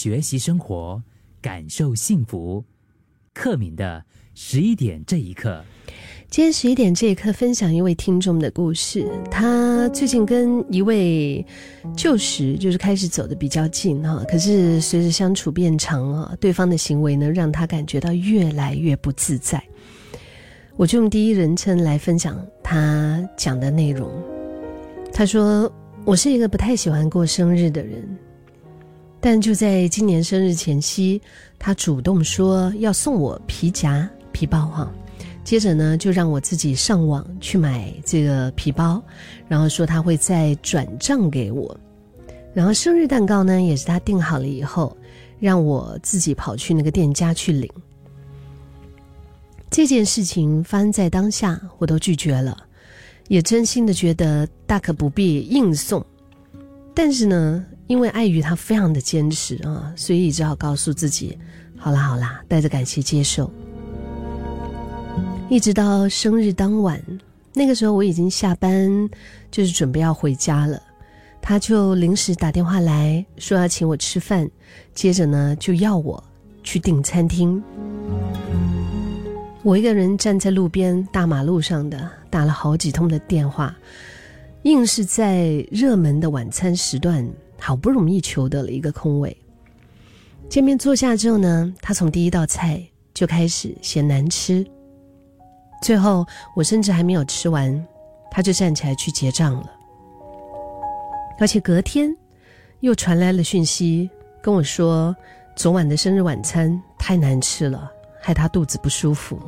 学习生活，感受幸福。克敏的十一点这一刻。今天十一点这一刻，分享一位听众的故事。他最近跟一位旧识就是开始走的比较近哈，可是随着相处变长啊，对方的行为呢，让他感觉到越来越不自在。我就用第一人称来分享他讲的内容。他说：“我是一个不太喜欢过生日的人，但就在今年生日前夕，他主动说要送我皮夹、皮包哈。”接着呢，就让我自己上网去买这个皮包，然后说他会再转账给我，然后生日蛋糕呢也是他订好了以后，让我自己跑去那个店家去领。这件事情发生在当下，我都拒绝了，也真心的觉得大可不必硬送，但是呢，因为碍于他非常的坚持啊，所以只好告诉自己，好啦好啦，带着感谢接受。一直到生日当晚，那个时候我已经下班，就是准备要回家了。他就临时打电话来说要请我吃饭，接着呢就要我去订餐厅。我一个人站在路边大马路上的打了好几通的电话，硬是在热门的晚餐时段好不容易求得了一个空位。见面坐下之后呢，他从第一道菜就开始嫌难吃。最后，我甚至还没有吃完，他就站起来去结账了。而且隔天，又传来了讯息，跟我说昨晚的生日晚餐太难吃了，害他肚子不舒服。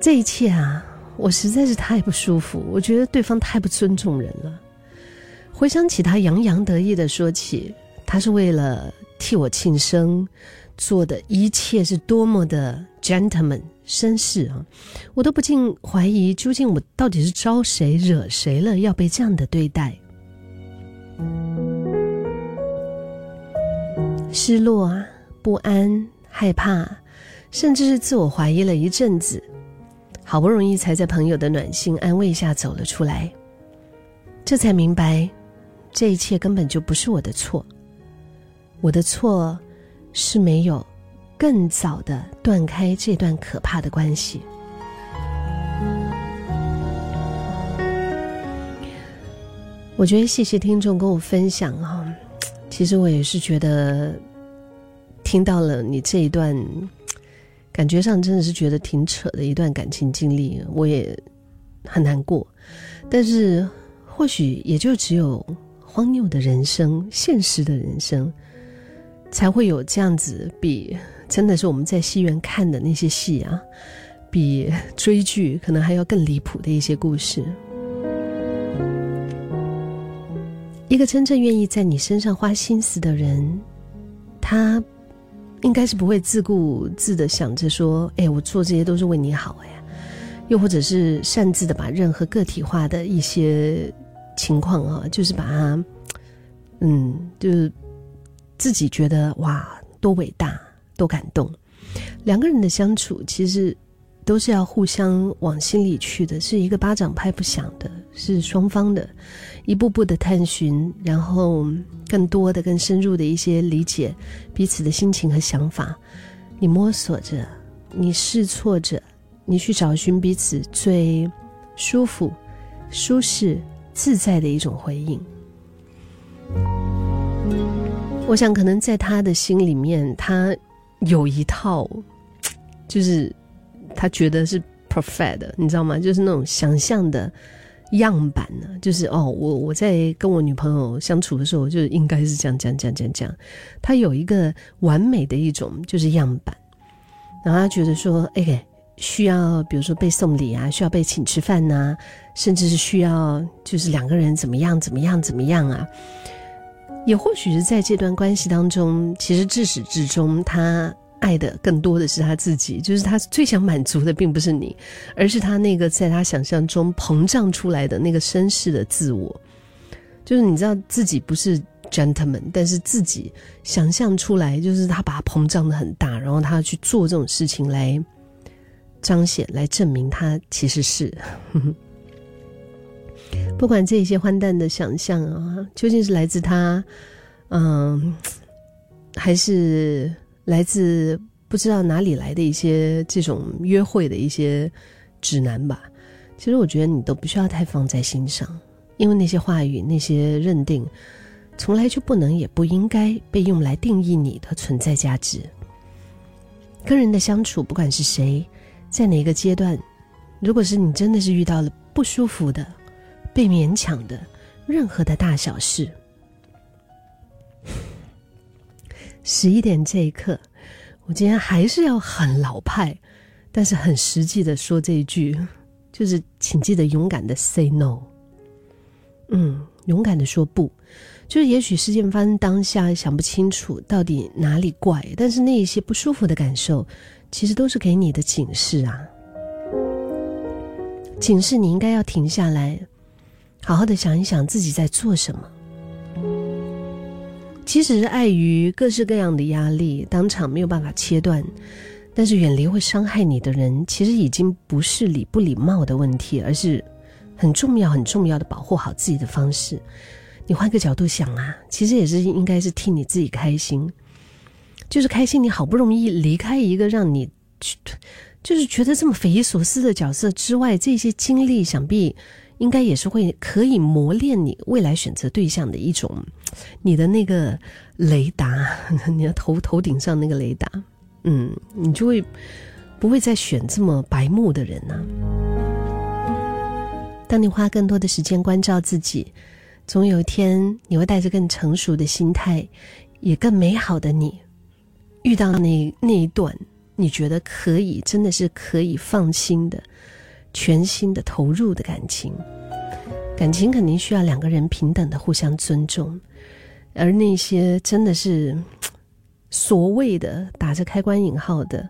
这一切啊，我实在是太不舒服。我觉得对方太不尊重人了。回想起他洋洋得意的说起，他是为了替我庆生。做的一切是多么的 gentleman 绅士啊！我都不禁怀疑，究竟我到底是招谁惹谁了，要被这样的对待？失落啊，不安、害怕，甚至是自我怀疑了一阵子，好不容易才在朋友的暖心安慰下走了出来。这才明白，这一切根本就不是我的错，我的错。是没有更早的断开这段可怕的关系。我觉得谢谢听众跟我分享啊，其实我也是觉得听到了你这一段，感觉上真的是觉得挺扯的一段感情经历，我也很难过。但是或许也就只有荒谬的人生、现实的人生。才会有这样子，比真的是我们在戏院看的那些戏啊，比追剧可能还要更离谱的一些故事。一个真正愿意在你身上花心思的人，他应该是不会自顾自的想着说：“哎，我做这些都是为你好。”哎，又或者是擅自的把任何个体化的一些情况啊，就是把它，嗯，就是。自己觉得哇，多伟大，多感动。两个人的相处其实都是要互相往心里去的，是一个巴掌拍不响的，是双方的，一步步的探寻，然后更多的、更深入的一些理解彼此的心情和想法。你摸索着，你试错着，你去找寻彼此最舒服、舒适、自在的一种回应。我想，可能在他的心里面，他有一套，就是他觉得是 perfect，你知道吗？就是那种想象的样板呢。就是哦，我我在跟我女朋友相处的时候，就应该是这样这样这样这样这样。他有一个完美的一种就是样板，然后他觉得说，哎，需要比如说被送礼啊，需要被请吃饭呐，甚至是需要就是两个人怎么样怎么样怎么样啊。也或许是在这段关系当中，其实自始至终，他爱的更多的是他自己，就是他最想满足的，并不是你，而是他那个在他想象中膨胀出来的那个绅士的自我。就是你知道自己不是 gentleman，但是自己想象出来，就是他把它膨胀的很大，然后他去做这种事情来彰显、来证明他其实是。不管这些荒诞的想象啊，究竟是来自他，嗯，还是来自不知道哪里来的一些这种约会的一些指南吧。其实我觉得你都不需要太放在心上，因为那些话语、那些认定，从来就不能也不应该被用来定义你的存在价值。跟人的相处，不管是谁，在哪个阶段，如果是你真的是遇到了不舒服的、被勉强的任何的大小事，十一点这一刻，我今天还是要很老派，但是很实际的说这一句。就是请记得勇敢的 say no，嗯，勇敢的说不。就是也许事件发生当下想不清楚到底哪里怪，但是那一些不舒服的感受，其实都是给你的警示啊。警示你应该要停下来，好好的想一想自己在做什么。即使是碍于各式各样的压力，当场没有办法切断。但是远离会伤害你的人，其实已经不是礼不礼貌的问题，而是很重要、很重要的保护好自己的方式。你换个角度想啊，其实也是应该是替你自己开心，就是开心。你好不容易离开一个让你就是觉得这么匪夷所思的角色之外，这些经历想必应该也是会可以磨练你未来选择对象的一种，你的那个雷达，你的头头顶上那个雷达。嗯，你就会不会再选这么白目的人呢？当你花更多的时间关照自己，总有一天你会带着更成熟的心态，也更美好的你，遇到那那一段你觉得可以，真的是可以放心的、全心的投入的感情。感情肯定需要两个人平等的互相尊重，而那些真的是。所谓的打着开关引号的，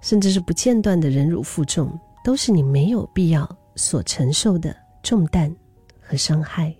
甚至是不间断的忍辱负重，都是你没有必要所承受的重担和伤害。